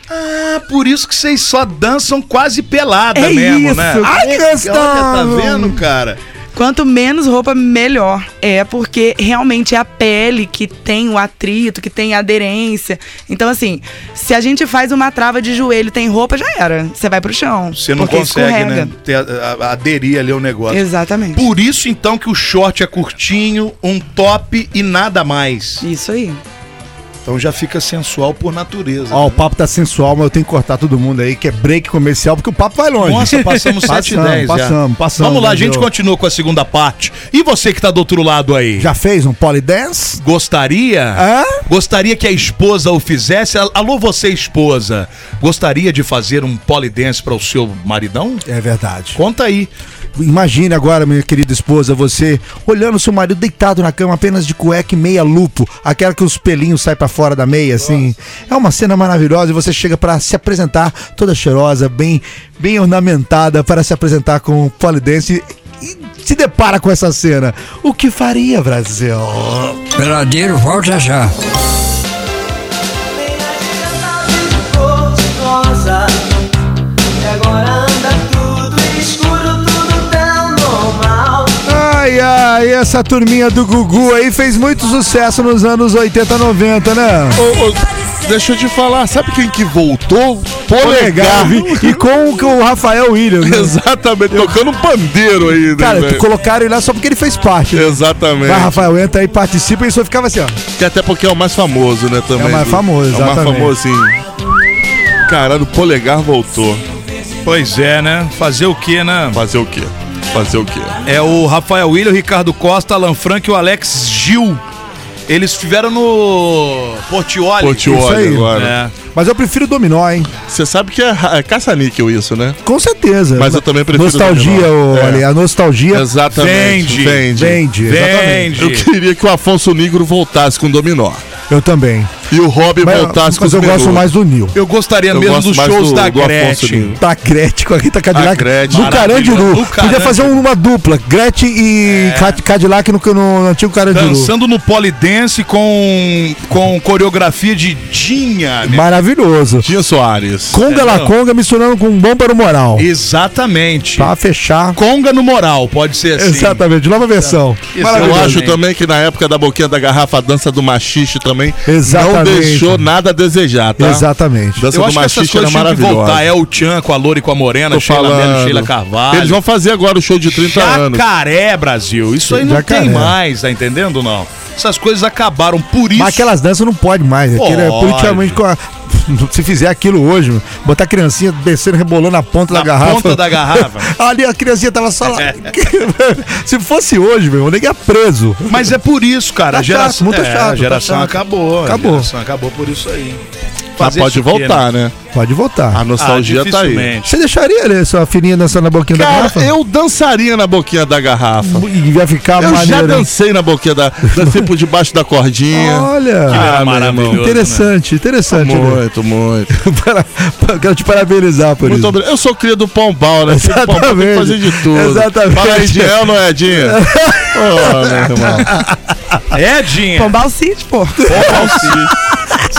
Ah, por isso que vocês só dançam quase pelada É mesmo, isso. né? Ai, que Olha, tá vendo, cara? quanto menos roupa, melhor. É porque realmente é a pele que tem o atrito, que tem a aderência. Então, assim, se a gente faz uma trava de joelho, tem roupa, já era. Você vai pro chão. Você não consegue, escorrega. né? Ter, a- a- aderir ali ao negócio. Exatamente. Por isso, então, que o short é curtinho, um top e nada mais. Isso aí. Então já fica sensual por natureza. Ó, o papo tá sensual, mas eu tenho que cortar todo mundo aí, que é break comercial, porque o papo vai longe. Nossa, passamos 7 e Passamos, 10 já. passamos, passamos, Vamos lá, a gente continua com a segunda parte. E você que tá do outro lado aí? Já fez um polydance? Gostaria? Hã? Gostaria que a esposa o fizesse? Alô, você, esposa. Gostaria de fazer um polidense para o seu maridão? É verdade. Conta aí. Imagine agora, minha querida esposa, você olhando seu marido deitado na cama apenas de cueca e meia lupo, aquela que os pelinhos saem pra fora da meia, assim. É uma cena maravilhosa e você chega pra se apresentar toda cheirosa, bem, bem ornamentada para se apresentar com o polidense e se depara com essa cena. O que faria, Brasil? Peladeiro, volta já. Ai, ai, essa turminha do Gugu aí fez muito sucesso nos anos 80, 90, né? Ô, ô, deixa eu te falar, sabe quem que voltou? Polegar, e com o- com o Rafael Williams. né? Exatamente, tocando um pandeiro aí, né, Cara, velho? colocaram ele lá só porque ele fez parte. né? Exatamente. Vai, Rafael, entra aí, participa e só ficava assim, ó. Que até porque é o mais famoso, né, também. É o mais famoso, É o mais exatamente. famoso, sim. Caralho, o polegar voltou. Pois é, né? Fazer o quê, né? Fazer o quê? Fazer o quê? É o Rafael William, o Ricardo Costa, Alan Frank e o Alex Gil. Eles estiveram no Portioli. Portioli Isso aí. agora. É. Mas eu prefiro dominó, hein? Você sabe que é, é caça-níquel isso, né? Com certeza. Mas eu também prefiro Nostalgia, dominó. ô, É. A nostalgia Exatamente. Vende. Vende. vende. Exatamente. Vende. Eu queria que o Afonso Negro voltasse com dominó. Eu também. E o Rob Mas, voltasse com mas eu gosto mais do Nil. Eu gostaria Eu mesmo gosto dos mais shows do- da do Gretchen. Da Gretchen com a Rita Cadillac. A Gretchen. No Carandiru. Maravilhoso. No Podia fazer Carandiru. uma dupla. Gretchen e Cad- Cadillac no, no antigo Carandiru. Dançando no polidense com, com coreografia de Dinha. né? Maravilhoso. Tinha Soares. Conga É, La. Conga misturando com um bom para o moral. Exatamente. Pra fechar. Conga no moral, pode ser assim. Exatamente, nova versão. Eu acho também que na época da boquinha da garrafa, a dança do machixe também não Exatamente. Deixou nada a desejar, tá? Exatamente. Dança Eu do acho que essas coisas tinham que voltar. É o Tchan com a Loura e com a Morena, Tô Sheila Mello. Sheila Carvalho. Eles vão fazer agora o show de 30 anos. Jacaré, Brasil. Isso aí não Jacaré. tem mais, tá entendendo não? Essas coisas acabaram por isso. Mas aquelas danças não pode mais. Aquilo é Pode. politicamente. Se fizer aquilo hoje, botar a criancinha descendo, rebolando a ponta Na da garrafa. ponta da garrafa. Ali a criancinha tava só lá. Se fosse hoje, meu, nem ia preso. Mas é por isso, cara. Tá a geração, chato, muito é, chato, A geração tá chato. acabou. Acabou. A geração acabou por isso aí. Mas Fazer pode voltar, né? né? Pode voltar. A nostalgia Ah, tá aí. Você deixaria ali sua filhinha dançando na boquinha da Cara, garrafa? eu dançaria na boquinha da garrafa. E ia ficar Eu já maneiro. dancei na boquinha da. Dancei por debaixo da cordinha. Olha, Ah, meu maravilhoso, irmão. interessante, interessante. né? Muito, muito. Para- para- Quero te parabenizar por Muito isso. obrigado. Eu sou cria do Pombal, né? Do Pombal tem que Exatamente. fazer de tudo. Exatamente. Fala aí, Dinha, é ou não é, Dinha? Ô, meu irmão. É, Dinha. Pombal City, pô.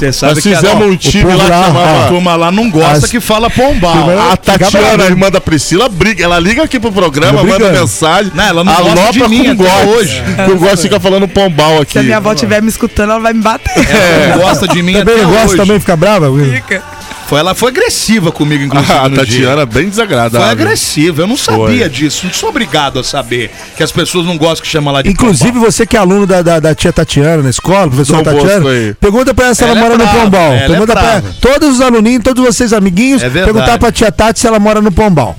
Você sabe Nós que fizemos um time lá que lá, a chamava. turma lá não gosta As- que fala pombal. A Fica Tatiana, a irmã da Priscila, briga. Ela liga aqui pro programa, Fica manda mensagem. Não, ela não gosta de mim até gosto. hoje. Com gosto fica falando pombal aqui. Se a minha avó estiver me escutando, ela vai me bater. Não gosta de mim Também até gosta hoje. também ficar brava? Fica. Foi, ela foi agressiva comigo, inclusive, a no dia. Tatiana, bem desagradável. Foi agressiva, eu não sabia Foi. disso, não sou obrigado a saber que as pessoas não gostam que chama lá de Inclusive, pombal. você que é aluno da, da, da tia Tatiana na escola, professora Dom Tatiana, pergunta pra ela se ela, Ela é mora no brava, Pombal. ela é Pergunta pra brava. todos os aluninhos, todos vocês amiguinhos, É perguntar pra tia Tati se ela mora no Pombal.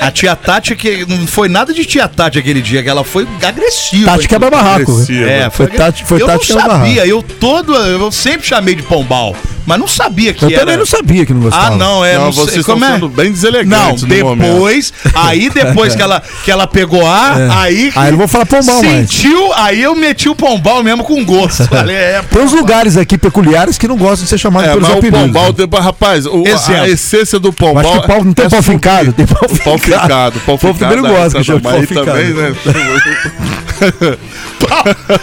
A tia Tati, que não foi nada de tia Tati aquele dia, que ela foi agressiva. Tati quebra barraco. É, Foi Tati- foi eu Tati não sabia, eu todo, eu sempre chamei de pombal, mas não sabia que Eu era. também não sabia que não gostava. Ah, não, é, Não, não, vocês sei estão é. sendo bem Não, deselegantes no momento. depois, aí depois que ela, que ela pegou ar, aí que Aí eu não vou falar pombal mais. sentiu, aí eu meti o pombal mesmo com gosto. Falei, é, Tem uns lugares aqui peculiares que não gostam de ser chamados É, pelos mas o apelidos. pombal, tem, rapaz, o- a essência do Eu pombal. acho que pau, não tem é pau fincado, tem pau Pau fincado. ficado, pau O povo ficado. também não gosta que chama de pau aí fincado. também, né?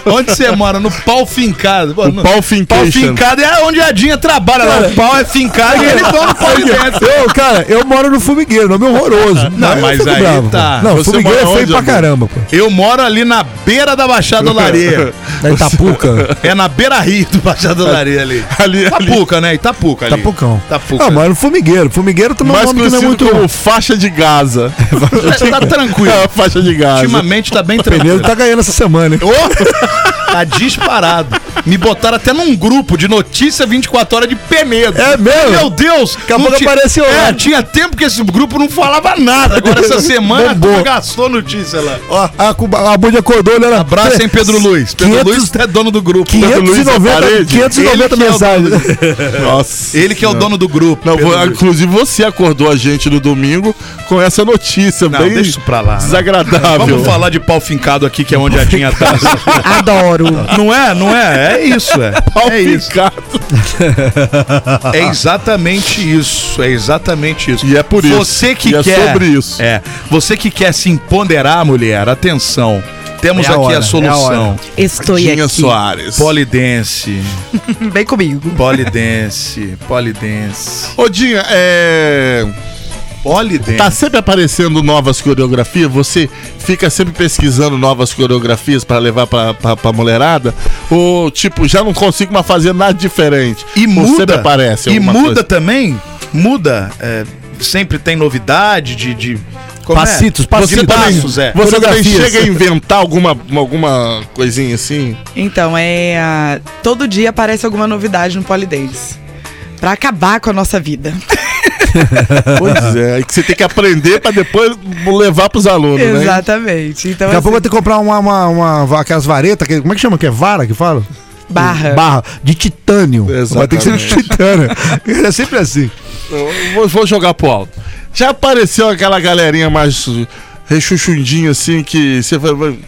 Onde você mora? No pau fincado. Pô, no- pau Pau fincado. fincado é onde a Dinha trabalha. Lá. O pau é fincado e ele toma o pau de dentro. Eu, cara, eu moro no formigueiro, nome horroroso. Não, mas fico aí bravo, tá. pô. Não, Você formigueiro é feio onde, pra amor? caramba, pô. Eu moro ali na beira da Baixada da Lareia. Da Itapuca. É na beira rio do Baixada da Lareia ali. Ali, ali. Itapuca, né? Itapuca ali. Tapucão. Itapuca. Ah, mas no formigueiro. Formigueiro também é um nome que não é muito... como faixa de Gaza. tá tranquilo. É faixa de Gaza. Ultimamente tá bem O tranquilo. Penedo tá ganhando essa semana? Ô, tá disparado. Me botaram até num grupo de notícia 24 horas de Penedo. É mesmo? Meu Deus! Daqui a pouco apareceu É, lá. tinha tempo que esse grupo não falava nada. Agora essa semana Bombou. turma gastou notícia lá. Ó, a, a Bud acordou olhando... Abraço, hein, Pedro Luiz. Pedro 500 Luiz é dono do grupo. 590, Parede? 590 Ele que é o mensagens. Nossa. Ele que é o dono do grupo. Não, Pedro vou- Luiz. inclusive você acordou a gente no domingo com essa notícia Não, bem deixa isso pra lá. né? desagradável. Vamos falar de pau fincado aqui, que é onde a Dinha tá. Adoro. Não é? Não é? É isso, é. É isso. É exatamente isso. É exatamente isso. E é por isso. Você que E é quer. sobre isso. É. Você que quer se empoderar, mulher, atenção. Temos É a aqui hora, a solução. Estou Dinha aqui. Soares. Polidense. Vem comigo. Polidense. Polidense. Ô, Dinha, é. Polidense. Tá sempre aparecendo novas coreografias? Você fica sempre pesquisando novas coreografias pra levar pra, pra, pra mulherada? Ou, tipo, já não consigo mais fazer nada diferente? E Ou muda. sempre aparece e muda coisa? também. Muda. é, sempre tem novidade de. de como Passitos, é? passitos. Você passos, é. Você também chega a inventar alguma, alguma coisinha assim? Então, é. ah, Todo dia aparece alguma novidade no Polidense. Pra acabar com a nossa vida. Pois é, que você tem que aprender pra depois levar pros alunos, né? Exatamente. Então, Daqui a assim, pouco vai ter que comprar uma, uma, uma- aquelas varetas, que- como é que chama? Que é vara que fala? barra. Barra, de titânio. Vai ter que ser de Exatamente. titânio. É sempre assim. Eu Vou, vou jogar pro alto. Já apareceu aquela galerinha mais rechuchundinha assim que você vai. vai-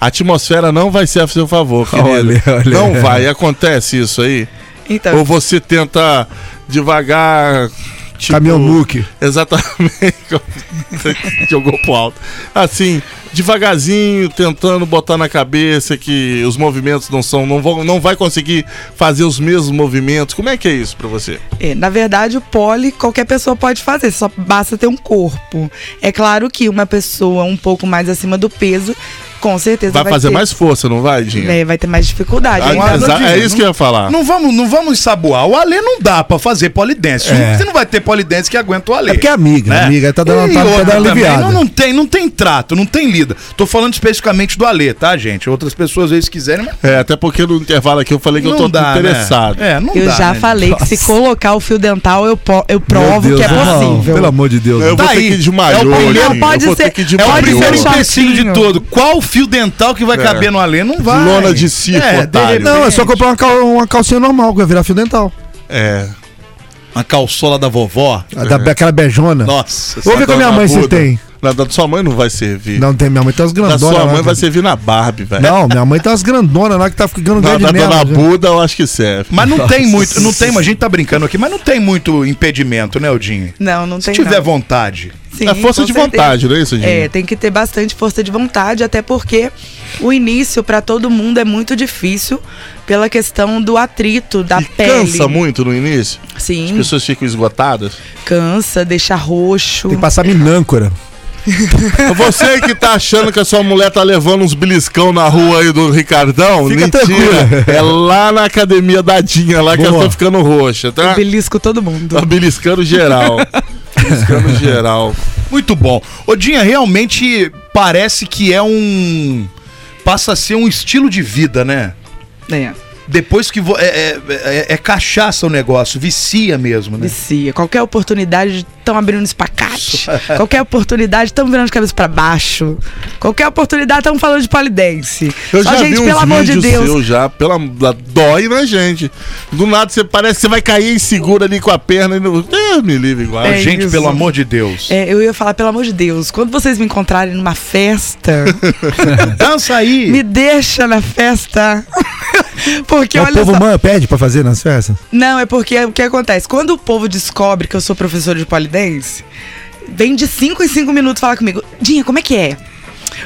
A atmosfera não vai ser a seu favor, querido. Olha, olha. Não vai. Acontece isso aí? Então, Ou você tenta devagar. Tipo, Caminhão muque. Exatamente. Jogou pro alto. Assim, devagarzinho, tentando botar na cabeça que os movimentos não são. Não, vão, não vai conseguir fazer os mesmos movimentos. Como é que é isso pra você? é, na verdade, o pole qualquer pessoa pode fazer, só basta ter um corpo. É claro que uma pessoa um pouco mais acima do peso, com certeza Vai, vai, fazer ter, mais força, não vai, Dinho? é, vai ter mais dificuldade. Ah, exa- é isso que eu ia falar. Não vamos, não vamos ensaboar. O Alê não dá pra fazer polidense. É. Você não vai ter polidense que aguenta o Alê. É porque é amiga, né? amiga, tá dando, E tá, tá dando aliviada. não, não tem, não tem trato, não tem lida. Tô falando especificamente do Alê, tá, gente? Outras pessoas, às vezes, quiserem, mas É, até porque no intervalo aqui eu falei que eu não tô dá, interessado. Né? É, não eu dá, já né? falei que se colocar o fio dental, eu, po- eu provo Deus, que é não, possível. Pelo amor de Deus. Eu Tá vou ter aí. que ir de É o maiô, primeiro- Dinho. pode eu vou ser- É o Pode primeiro empecilho de todo. Qual fio dental que vai É. caber no Alê? Não vai. Lona de circo, é, otário. Não, é só comprar uma, cal- uma calcinha normal, que vai virar fio dental. É. Uma calçola da vovó. A da- Aquela beijona. Nossa. Vou ver com a minha mãe se tem. Na da sua mãe não vai servir. Não tem, minha mãe tem umas da grandonas. sua lá, mãe vai cara. servir na Barbie, velho. Não, minha mãe tem umas grandonas lá que tá ficando Na grande da. Dona já. Buda eu acho que serve. Mas não tem muito, não tem, a gente tá brincando aqui, mas não tem muito impedimento, né, Odinho? Não, não Se tem tiver não. vontade. Sim, é força de certeza. vontade, não é isso, Dinho? É, tem que ter bastante força de vontade, até porque o início para todo mundo é muito difícil pela questão do atrito da E pele. cansa muito no início? As Sim, pessoas ficam esgotadas? cansa, deixa roxo. Tem que passar minâncora. Você que tá achando que a sua mulher tá levando uns beliscão na rua aí do Ricardão, Fica mentira. É lá na academia da Dinha, lá que Boa. ela tá ficando roxa, tá? Belisco todo mundo. Tá beliscando geral. beliscando geral. Muito bom. Odinha, realmente parece que é um. Passa a ser um estilo de vida, né? É, Depois que. É, é, é- é cachaça o negócio, vicia mesmo, né? vicia. Qualquer oportunidade estão abrindo espacate. Qualquer oportunidade estão virando de cabeça para baixo. Qualquer oportunidade estão falando de polidense. Eu Só, já gente, vi uns pelo amor de Deus. seus já, pela, dói na gente. Do nada você parece que você vai cair insegura ali com a perna e não. Deus me livre igual. É gente, isso. pelo amor de Deus. É, eu ia falar, pelo amor de Deus, quando vocês me encontrarem numa festa, Dança aí. me deixa na festa. Porque o olha povo só. man, pede pra fazer nas festas? Não, é porque o que acontece? Quando o povo descobre que eu sou professora de polidense, vem de 5 em 5 minutos falar comigo. Dinha, como é que é?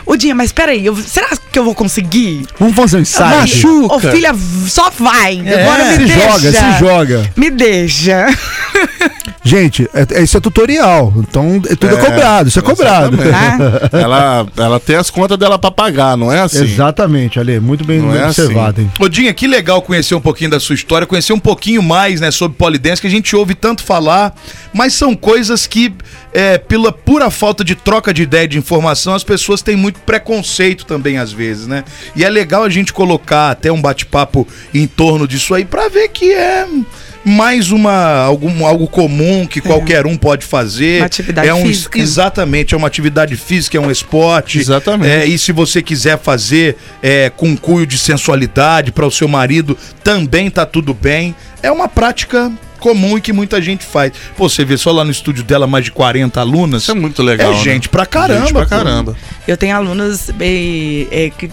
Ô, Dinha, mas peraí, eu, será que eu vou conseguir? Vamos fazer um ensaio. Machuca. Ô, filha, só vai. É, Agora me se deixa. joga, se joga. Me deixa. Gente, é, é- isso é tutorial. Então, é tudo é, cobrado, isso é cobrado. Exatamente. ela, ela tem as contas dela pra pagar, não é assim? Exatamente, Ale, muito bem Não é observado, hein? Odinha, que legal conhecer um pouquinho da sua história, conhecer um pouquinho mais, né, sobre polidense, que a gente ouve tanto falar, mas são coisas que, é, pela pura falta de troca de ideia, de informação, as pessoas têm muito preconceito também, às vezes, né? E é legal a gente colocar até um bate-papo em torno disso aí pra ver que é mais uma algum, algo comum que qualquer um pode fazer. Uma atividade é um, física. Exatamente, é uma atividade física, é um esporte. Exatamente. É, e se você quiser fazer é, com cunho de sensualidade para o seu marido, também tá tudo bem. É uma prática comum e que muita gente faz. Pô, você vê só lá no estúdio dela mais de 40 alunas. Isso é muito legal. É né? gente pra caramba. Gente pra pô. caramba. Eu tenho alunas eh, eh, que-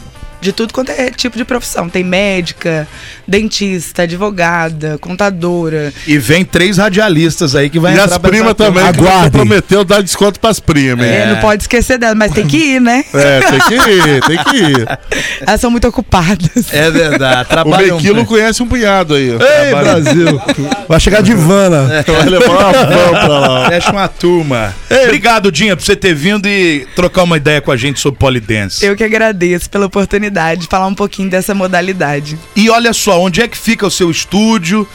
de tudo quanto é tipo de profissão. Tem médica, dentista, advogada, contadora. E vem três radialistas aí que vai E entrar as pra primas também, que Aguardem. prometeu dar desconto pras primas. hein? É, não pode esquecer dela, mas tem que ir, né? É, tem que ir, tem que ir. Elas são muito ocupadas. É verdade, O trabalham. Mequilo conhece um punhado aí. Ei, Brasil! Vai chegar de vana. Vai levar uma van pra lá. Fecha uma turma. Obrigado, Dinha, por você ter vindo e trocar uma ideia com a gente sobre polidense. Eu que agradeço pela oportunidade de falar um pouquinho dessa modalidade. E olha só, onde é que fica o seu estúdio?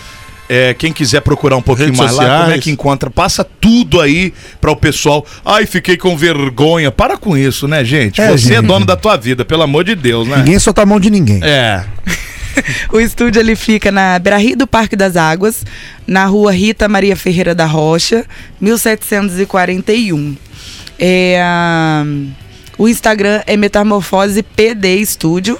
É, quem quiser procurar um pouquinho Redes mais lá, como é sociais. que encontra? Passa tudo aí para o pessoal. Ai, fiquei com vergonha. Para com isso, né, gente? É, Você é gente. dono da tua vida, pelo amor de Deus, né? Ninguém solta a mão de ninguém. É. o estúdio ele fica na Beira-Rio do Parque das Águas, na rua Rita Maria Ferreira da Rocha, 1741. É, ah, o Instagram é Metamorfose PD Estúdio,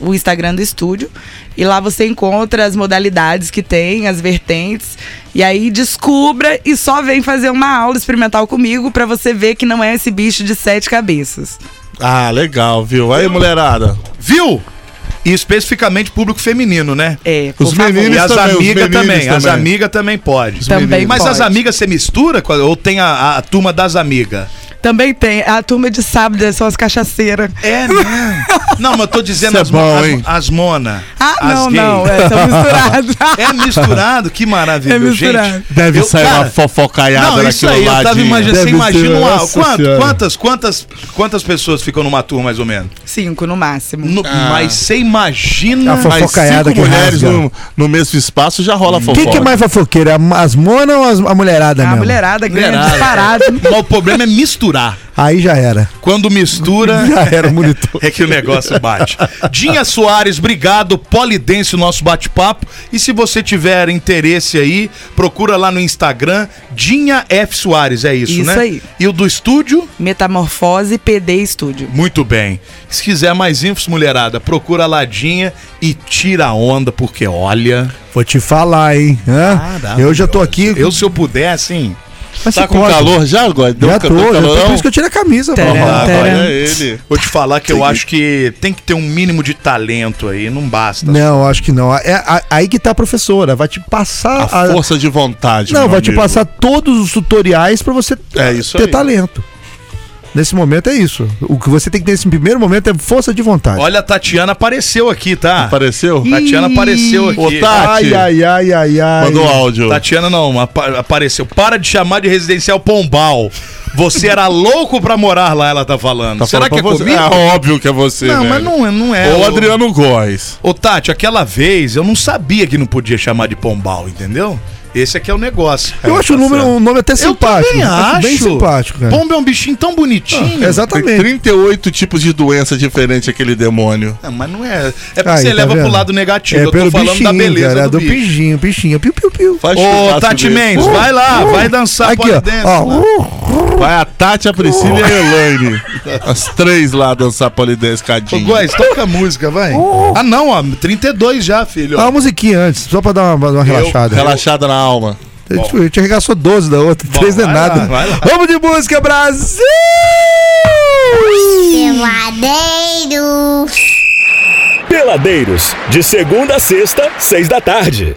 o Instagram do estúdio. E lá você encontra as modalidades que tem, as vertentes. E aí descubra e só vem fazer uma aula experimental comigo pra você ver que não é esse bicho de sete cabeças. Ah, legal, viu? Aí, mulherada. Viu? E especificamente público feminino, né? É, Os meninos E as também, os amigas meninos também, as também. amigas também pode. Também Mas pode. as amigas você mistura ou tem a, a turma das amigas? Também tem. A turma de sábado são as cachaceiras. É, né? Não, mas eu tô dizendo Isso é as, bom, as, hein? as mona. Ah, as não, gay. não. É, são misturados. É misturado, que maravilha, É misturado. gente. Deve Eu- sair cara, uma fofocaiada Não, isso naquilo aí, eu lá tava imaginando. Você imagina uma. quanto- quantas, quantas, quantas pessoas ficam numa turma, mais ou menos? Cinco no máximo. No- Ah. Mas você imagina. A fofocaiada cinco que mulheres no, no mesmo espaço já rola fofoca. Quem que é mais fofoqueira? As monas ou as- a mulherada a mesmo? mulherada ganha Mulherada. disparado. Mas o problema é misturar. Aí já era. Quando mistura. Já era o monitor. É que o negócio bate. Dinha Soares, obrigado. Polidense, o nosso bate-papo. E se você tiver interesse aí, procura lá no Instagram, Dinha F. Soares, é isso, Isso né? aí. E o do estúdio? Metamorfose PD Estúdio. Muito bem. Se quiser mais infos, mulherada, procura a Ladinha e tira a onda, porque olha. Vou te falar, hein? Hã? Eu já tô aqui. Eu, se eu puder, assim. Mas Tá com corta. calor já, agora? Deu Já tô, ca- já tô. Por isso que eu tirei a camisa. Tcharam. Ah, tcharam. olha ele. Vou te falar que eu acho que tem que ter um mínimo de talento aí, não basta. Não, acho que não. É a- aí que tá a professora. Vai te passar. A força de vontade. Não, meu vai te amigo. passar todos os tutoriais pra você É isso ter aí. talento. Nesse momento é isso. O que você tem que ter nesse primeiro momento é força de vontade. Olha, a Tatiana apareceu aqui, tá? Apareceu? Tatiana apareceu aqui. Ô, Tati. Ai, ai, ai, ai, ai. Mandou áudio. Tatiana não, apa- apareceu. Para de chamar de residencial Pombal. Você era louco pra morar lá, ela tá falando. Tá Será falando que é você? comigo? É óbvio que é você, não, mas velho. não, é- não é. Ou Ô, o Adriano Góes. Ô, Tati, aquela vez eu não sabia que não podia chamar de Pombal, entendeu? Esse aqui é o negócio. Eu acho o número, um nome até Eu simpático. também acho. Bem simpático, cara. Pombo é um bichinho tão bonitinho. Tem Exatamente. 38 tipos de doença diferentes aquele demônio. Não, mas não é. É porque Aí, você tá leva pro vendo? lado negativo. É eu tô pelo falando da bichinho, beleza cara, do, do bicho. bichinho, bichinho, piu, piu, piu. Faz Ô, Tati. Mendes, vai lá, vai dançar Aqui, ó. lá. ó. Vai a Tati, a Priscila e a Elaine. As três lá dançar polidense Ô, cadinho. Góis, toca a música, vai. Ah, não, ó, 32 já, filho. Dá uma musiquinha antes, só pra dar uma, uma relaxada. Relaxada na alma. A gente, a gente arregaçou 12 da outra, 3 não é lá, nada. vai lá. Vamos de música, Brasil! Peladeiros, de segunda a sexta, seis da tarde.